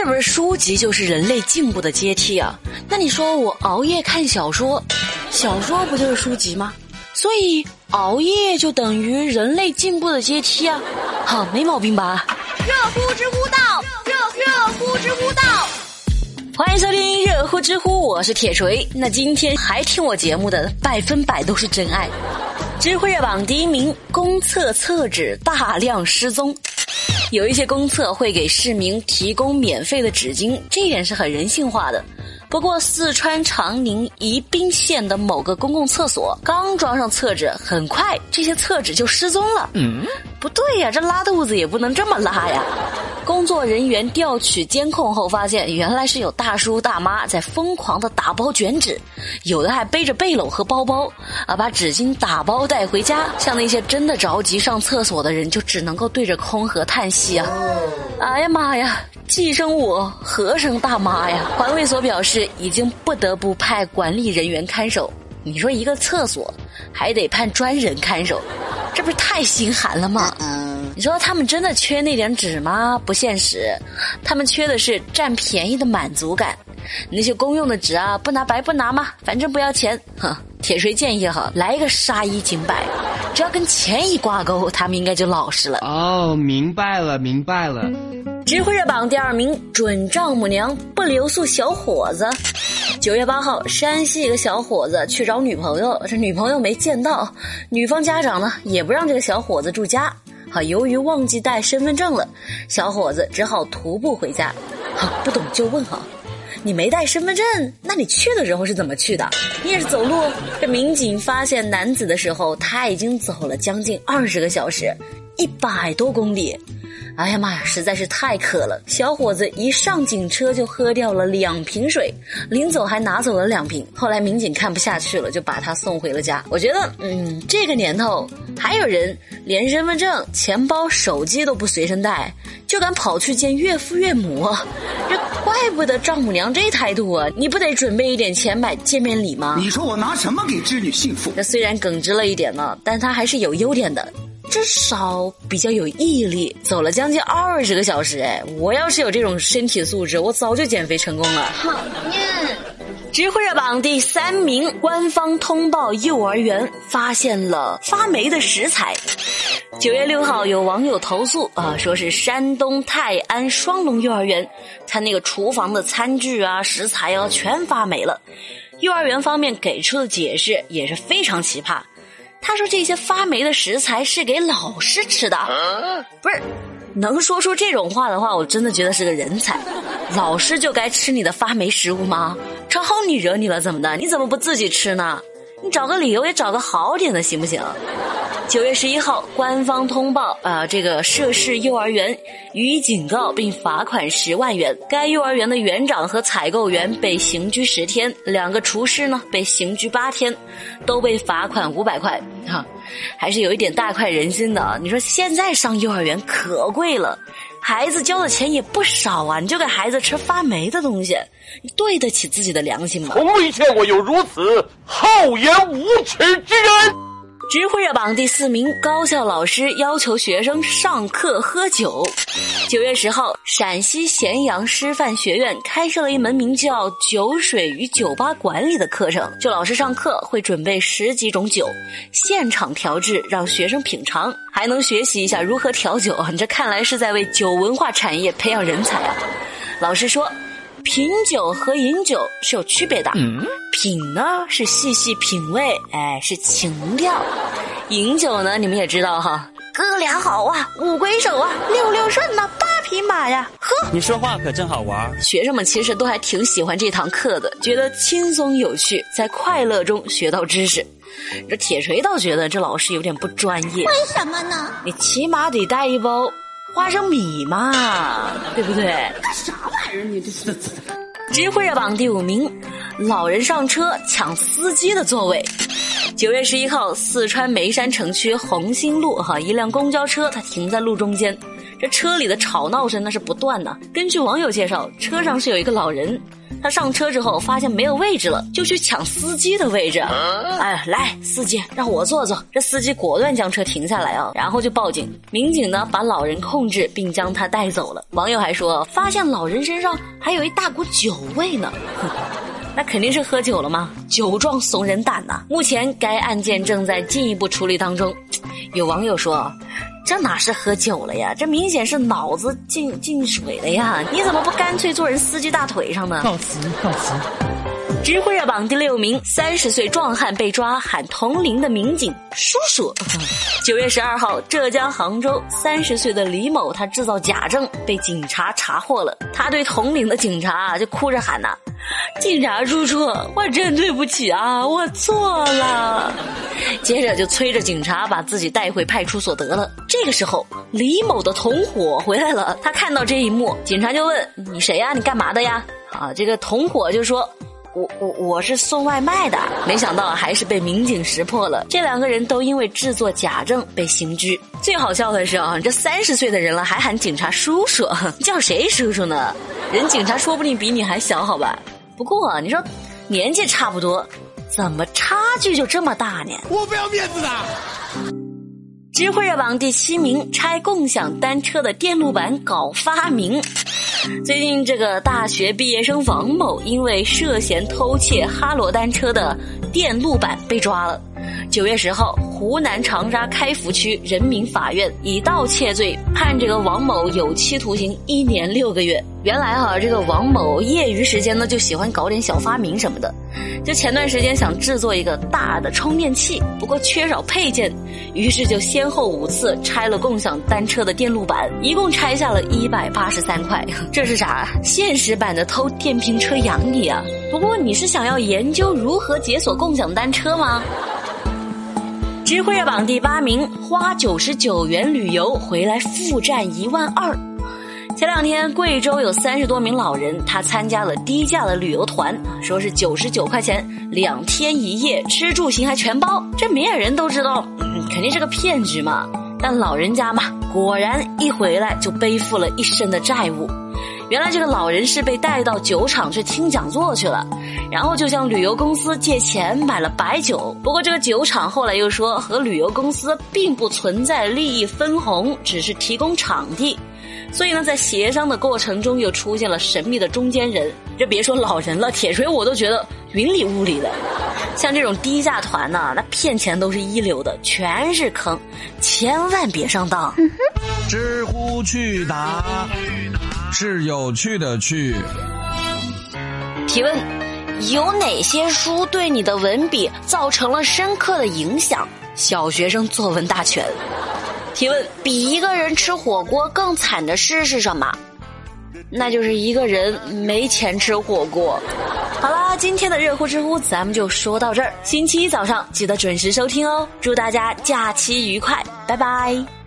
是不是书籍就是人类进步的阶梯啊？那你说我熬夜看小说，小说不就是书籍吗？所以熬夜就等于人类进步的阶梯啊？好，没毛病吧？热乎知乎到，热热乎知乎道。欢迎收听热乎知乎，我是铁锤。那今天还听我节目的，百分百都是真爱。知乎热榜第一名，公厕厕纸大量失踪。有一些公厕会给市民提供免费的纸巾，这点是很人性化的。不过，四川长宁宜宾县的某个公共厕所刚装上厕纸，很快这些厕纸就失踪了。嗯，不对呀，这拉肚子也不能这么拉呀。工作人员调取监控后发现，原来是有大叔大妈在疯狂的打包卷纸，有的还背着背篓和包包，啊，把纸巾打包带回家。像那些真的着急上厕所的人，就只能够对着空盒叹息啊！哎呀妈呀，寄生我何生大妈呀！环卫所表示，已经不得不派管理人员看守。你说一个厕所还得派专人看守，这不是太心寒了吗？你说他们真的缺那点纸吗？不现实，他们缺的是占便宜的满足感。那些公用的纸啊，不拿白不拿嘛，反正不要钱。哼，铁锤建议哈，来一个杀一儆百，只要跟钱一挂钩，他们应该就老实了。哦，明白了，明白了。知乎热榜第二名，准丈母娘不留宿小伙子。九月八号，山西一个小伙子去找女朋友，这女朋友没见到，女方家长呢也不让这个小伙子住家。好，由于忘记带身份证了，小伙子只好徒步回家。好，不懂就问哈，你没带身份证，那你去的时候是怎么去的？你也是走路？这民警发现男子的时候，他已经走了将近二十个小时，一百多公里。哎呀妈呀，实在是太渴了！小伙子一上警车就喝掉了两瓶水，临走还拿走了两瓶。后来民警看不下去了，就把他送回了家。我觉得，嗯，这个年头还有人连身份证、钱包、手机都不随身带，就敢跑去见岳父岳母，这怪不得丈母娘这态度啊！你不得准备一点钱买见面礼吗？你说我拿什么给织女幸福？这虽然耿直了一点呢，但他还是有优点的。至少比较有毅力，走了将近二十个小时。哎，我要是有这种身体素质，我早就减肥成功了。讨厌！知乎热榜第三名，官方通报幼儿园发现了发霉的食材。九月六号，有网友投诉啊，说是山东泰安双龙幼儿园，他那个厨房的餐具啊、食材啊全发霉了。幼儿园方面给出的解释也是非常奇葩。他说：“这些发霉的食材是给老师吃的，不是？能说出这种话的话，我真的觉得是个人才。老师就该吃你的发霉食物吗？正好你惹你了，怎么的？你怎么不自己吃呢？你找个理由也找个好点的，行不行？”九月十一号，官方通报啊，这个涉事幼儿园予以警告并罚款十万元。该幼儿园的园长和采购员被刑拘十天，两个厨师呢被刑拘八天，都被罚款五百块。哈，还是有一点大快人心的。你说现在上幼儿园可贵了，孩子交的钱也不少啊，你就给孩子吃发霉的东西，你对得起自己的良心吗？从未见过有如此厚颜无耻之人。知乎热榜第四名，高校老师要求学生上课喝酒。九月十号，陕西咸阳师范学院开设了一门名叫《酒水与酒吧管理》的课程。就老师上课会准备十几种酒，现场调制，让学生品尝，还能学习一下如何调酒。你这看来是在为酒文化产业培养人才啊！老师说。品酒和饮酒是有区别的，品呢是细细品味，哎是情调；饮酒呢，你们也知道哈，哥俩好啊，五魁首啊，六六顺呐，八匹马呀，呵。你说话可真好玩。学生们其实都还挺喜欢这堂课的，觉得轻松有趣，在快乐中学到知识。这铁锤倒觉得这老师有点不专业，为什么呢？你起码得带一包。花生米嘛，对不对？干啥玩意儿？你这是？知乎热榜第五名，老人上车抢司机的座位。九月十一号，四川眉山城区红星路哈，一辆公交车它停在路中间，这车里的吵闹声那是不断的。根据网友介绍，车上是有一个老人，他上车之后发现没有位置了，就去抢司机的位置。哎，来，司机，让我坐坐。这司机果断将车停下来啊，然后就报警。民警呢把老人控制并将他带走了。网友还说，发现老人身上还有一大股酒味呢。那肯定是喝酒了吗？酒壮怂人胆呐！目前该案件正在进一步处理当中。有网友说：“这哪是喝酒了呀？这明显是脑子进进水了呀！你怎么不干脆坐人司机大腿上呢？”告辞，告辞。知乎热榜第六名，三十岁壮汉被抓，喊同龄的民警叔叔。九月十二号，浙江杭州，三十岁的李某他制造假证，被警察查获了。他对同龄的警察就哭着喊呐：“警察叔叔，我真对不起啊，我错了。”接着就催着警察把自己带回派出所得了。这个时候，李某的同伙回来了，他看到这一幕，警察就问：“你谁呀？你干嘛的呀？”啊，这个同伙就说。我我我是送外卖的，没想到还是被民警识破了。这两个人都因为制作假证被刑拘。最好笑的是啊，这三十岁的人了还喊警察叔叔，叫谁叔叔呢？人警察说不定比你还小，好吧？不过你说年纪差不多，怎么差距就这么大呢？我不要面子的。知乎热榜第七名，拆共享单车的电路板搞发明。最近，这个大学毕业生王某因为涉嫌偷窃哈罗单车的电路板被抓了。九月十号，湖南长沙开福区人民法院以盗窃罪判这个王某有期徒刑一年六个月。原来哈，这个王某业余时间呢就喜欢搞点小发明什么的，就前段时间想制作一个大的充电器，不过缺少配件，于是就先后五次拆了共享单车的电路板，一共拆下了一百八十三块。这是啥？现实版的偷电瓶车养你啊！不过你是想要研究如何解锁共享单车吗？知乎热榜第八名，花九十九元旅游回来负债一万二。前两天，贵州有三十多名老人，他参加了低价的旅游团，说是九十九块钱两天一夜，吃住行还全包。这明眼人都知道，肯定是个骗局嘛。但老人家嘛，果然一回来就背负了一身的债务。原来这个老人是被带到酒厂去听讲座去了，然后就向旅游公司借钱买了白酒。不过这个酒厂后来又说和旅游公司并不存在利益分红，只是提供场地。所以呢，在协商的过程中，又出现了神秘的中间人。这别说老人了，铁锤我都觉得云里雾里的。像这种低价团呢，那骗钱都是一流的，全是坑，千万别上当。知乎去答是有趣的趣。提问：有哪些书对你的文笔造成了深刻的影响？小学生作文大全。提问：比一个人吃火锅更惨的事是什么？那就是一个人没钱吃火锅。好啦，今天的热乎知乎咱们就说到这儿。星期一早上记得准时收听哦。祝大家假期愉快，拜拜。